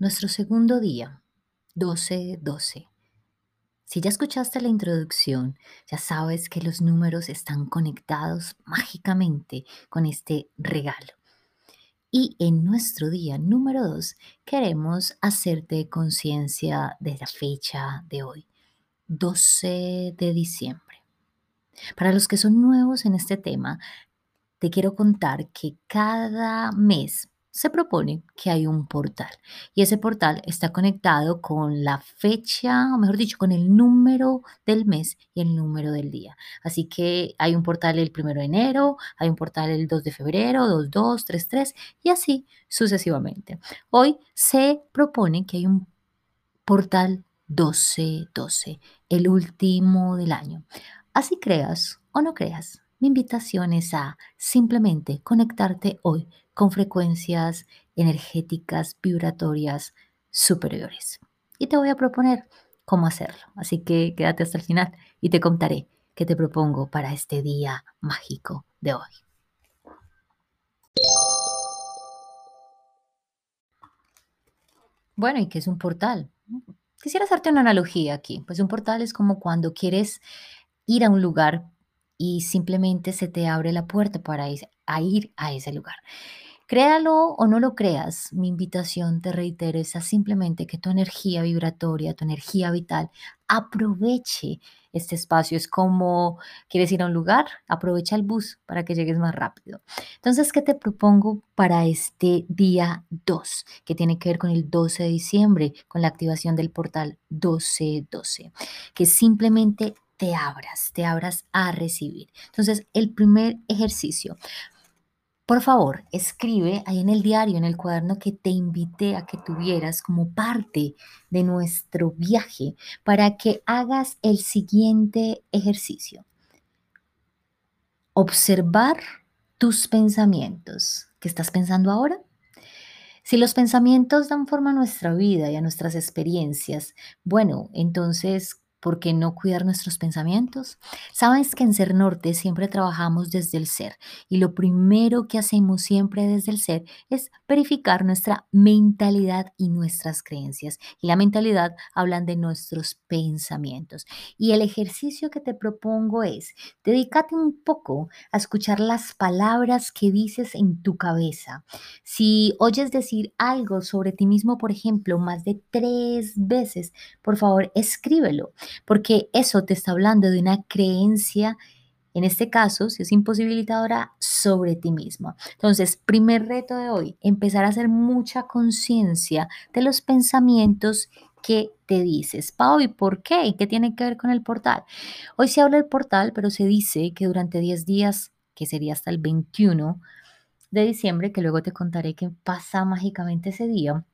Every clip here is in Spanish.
Nuestro segundo día, 12-12. Si ya escuchaste la introducción, ya sabes que los números están conectados mágicamente con este regalo. Y en nuestro día número 2 queremos hacerte conciencia de la fecha de hoy, 12 de diciembre. Para los que son nuevos en este tema, te quiero contar que cada mes se propone que hay un portal y ese portal está conectado con la fecha, o mejor dicho, con el número del mes y el número del día. Así que hay un portal el primero de enero, hay un portal el 2 de febrero, 2, 2, 3, 3 y así sucesivamente. Hoy se propone que hay un portal 12, 12, el último del año. Así creas o no creas, mi invitación es a simplemente conectarte hoy con frecuencias energéticas vibratorias superiores. Y te voy a proponer cómo hacerlo. Así que quédate hasta el final y te contaré qué te propongo para este día mágico de hoy. Bueno, ¿y qué es un portal? Quisiera hacerte una analogía aquí. Pues un portal es como cuando quieres ir a un lugar y simplemente se te abre la puerta para ir a ese lugar. Créalo o no lo creas, mi invitación, te reitero, es a simplemente que tu energía vibratoria, tu energía vital, aproveche este espacio. Es como, ¿quieres ir a un lugar? Aprovecha el bus para que llegues más rápido. Entonces, ¿qué te propongo para este día 2? Que tiene que ver con el 12 de diciembre, con la activación del portal 1212. Que simplemente te abras, te abras a recibir. Entonces, el primer ejercicio, por favor, escribe ahí en el diario, en el cuaderno que te invité a que tuvieras como parte de nuestro viaje para que hagas el siguiente ejercicio. Observar tus pensamientos. ¿Qué estás pensando ahora? Si los pensamientos dan forma a nuestra vida y a nuestras experiencias, bueno, entonces ¿Por qué no cuidar nuestros pensamientos? Sabes que en Ser Norte siempre trabajamos desde el ser y lo primero que hacemos siempre desde el ser es verificar nuestra mentalidad y nuestras creencias. Y la mentalidad hablan de nuestros pensamientos. Y el ejercicio que te propongo es, dedícate un poco a escuchar las palabras que dices en tu cabeza. Si oyes decir algo sobre ti mismo, por ejemplo, más de tres veces, por favor, escríbelo porque eso te está hablando de una creencia, en este caso, si es imposibilitadora, sobre ti mismo. Entonces, primer reto de hoy, empezar a hacer mucha conciencia de los pensamientos que te dices. Pau, ¿y por qué? ¿Y qué tiene que ver con el portal? Hoy se habla del portal, pero se dice que durante 10 días, que sería hasta el 21 de diciembre, que luego te contaré qué pasa mágicamente ese día,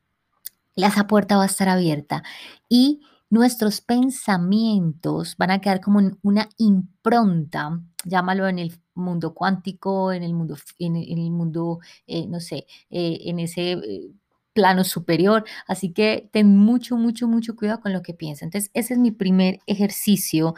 esa puerta va a estar abierta y nuestros pensamientos van a quedar como una impronta, llámalo en el mundo cuántico, en el mundo, en el mundo eh, no sé, eh, en ese eh, plano superior. Así que ten mucho, mucho, mucho cuidado con lo que piensas. Entonces, ese es mi primer ejercicio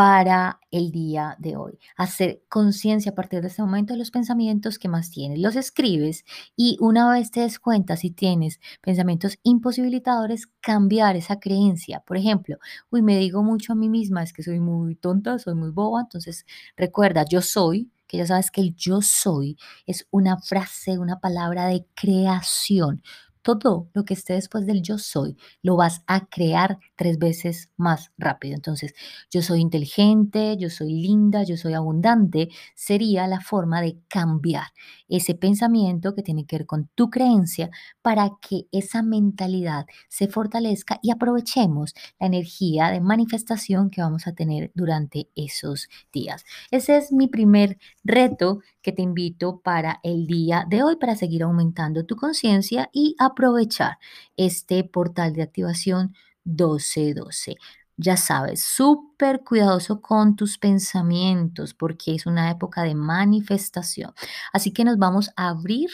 para el día de hoy. Hacer conciencia a partir de este momento de los pensamientos que más tienes. Los escribes y una vez te des cuenta si tienes pensamientos imposibilitadores, cambiar esa creencia. Por ejemplo, uy, me digo mucho a mí misma, es que soy muy tonta, soy muy boba. Entonces, recuerda, yo soy, que ya sabes que el yo soy es una frase, una palabra de creación todo lo que esté después del yo soy lo vas a crear tres veces más rápido. Entonces, yo soy inteligente, yo soy linda, yo soy abundante, sería la forma de cambiar ese pensamiento que tiene que ver con tu creencia para que esa mentalidad se fortalezca y aprovechemos la energía de manifestación que vamos a tener durante esos días. Ese es mi primer reto que te invito para el día de hoy para seguir aumentando tu conciencia y aprovechar este portal de activación 1212. Ya sabes, súper cuidadoso con tus pensamientos porque es una época de manifestación. Así que nos vamos a abrir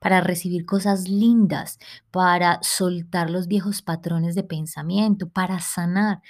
para recibir cosas lindas, para soltar los viejos patrones de pensamiento, para sanar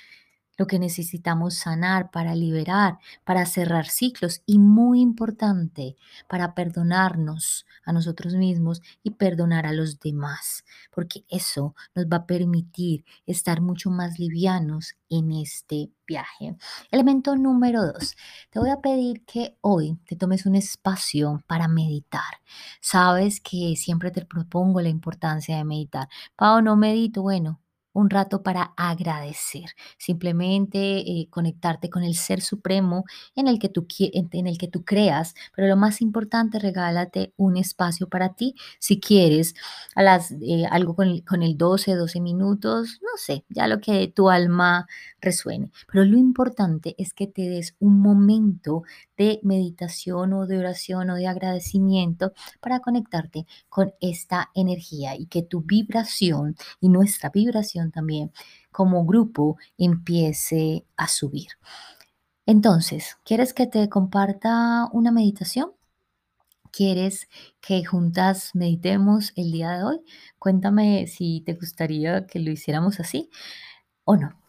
lo que necesitamos sanar para liberar, para cerrar ciclos y muy importante, para perdonarnos a nosotros mismos y perdonar a los demás, porque eso nos va a permitir estar mucho más livianos en este viaje. Elemento número dos, te voy a pedir que hoy te tomes un espacio para meditar. Sabes que siempre te propongo la importancia de meditar. Pau, no medito, bueno, un rato para agradecer, simplemente eh, conectarte con el ser supremo en el, que tú, en el que tú creas, pero lo más importante, regálate un espacio para ti, si quieres, a las, eh, algo con el, con el 12, 12 minutos, no sé, ya lo que tu alma resuene, pero lo importante es que te des un momento de meditación o de oración o de agradecimiento para conectarte con esta energía y que tu vibración y nuestra vibración también como grupo empiece a subir. Entonces, ¿quieres que te comparta una meditación? ¿Quieres que juntas meditemos el día de hoy? Cuéntame si te gustaría que lo hiciéramos así o no.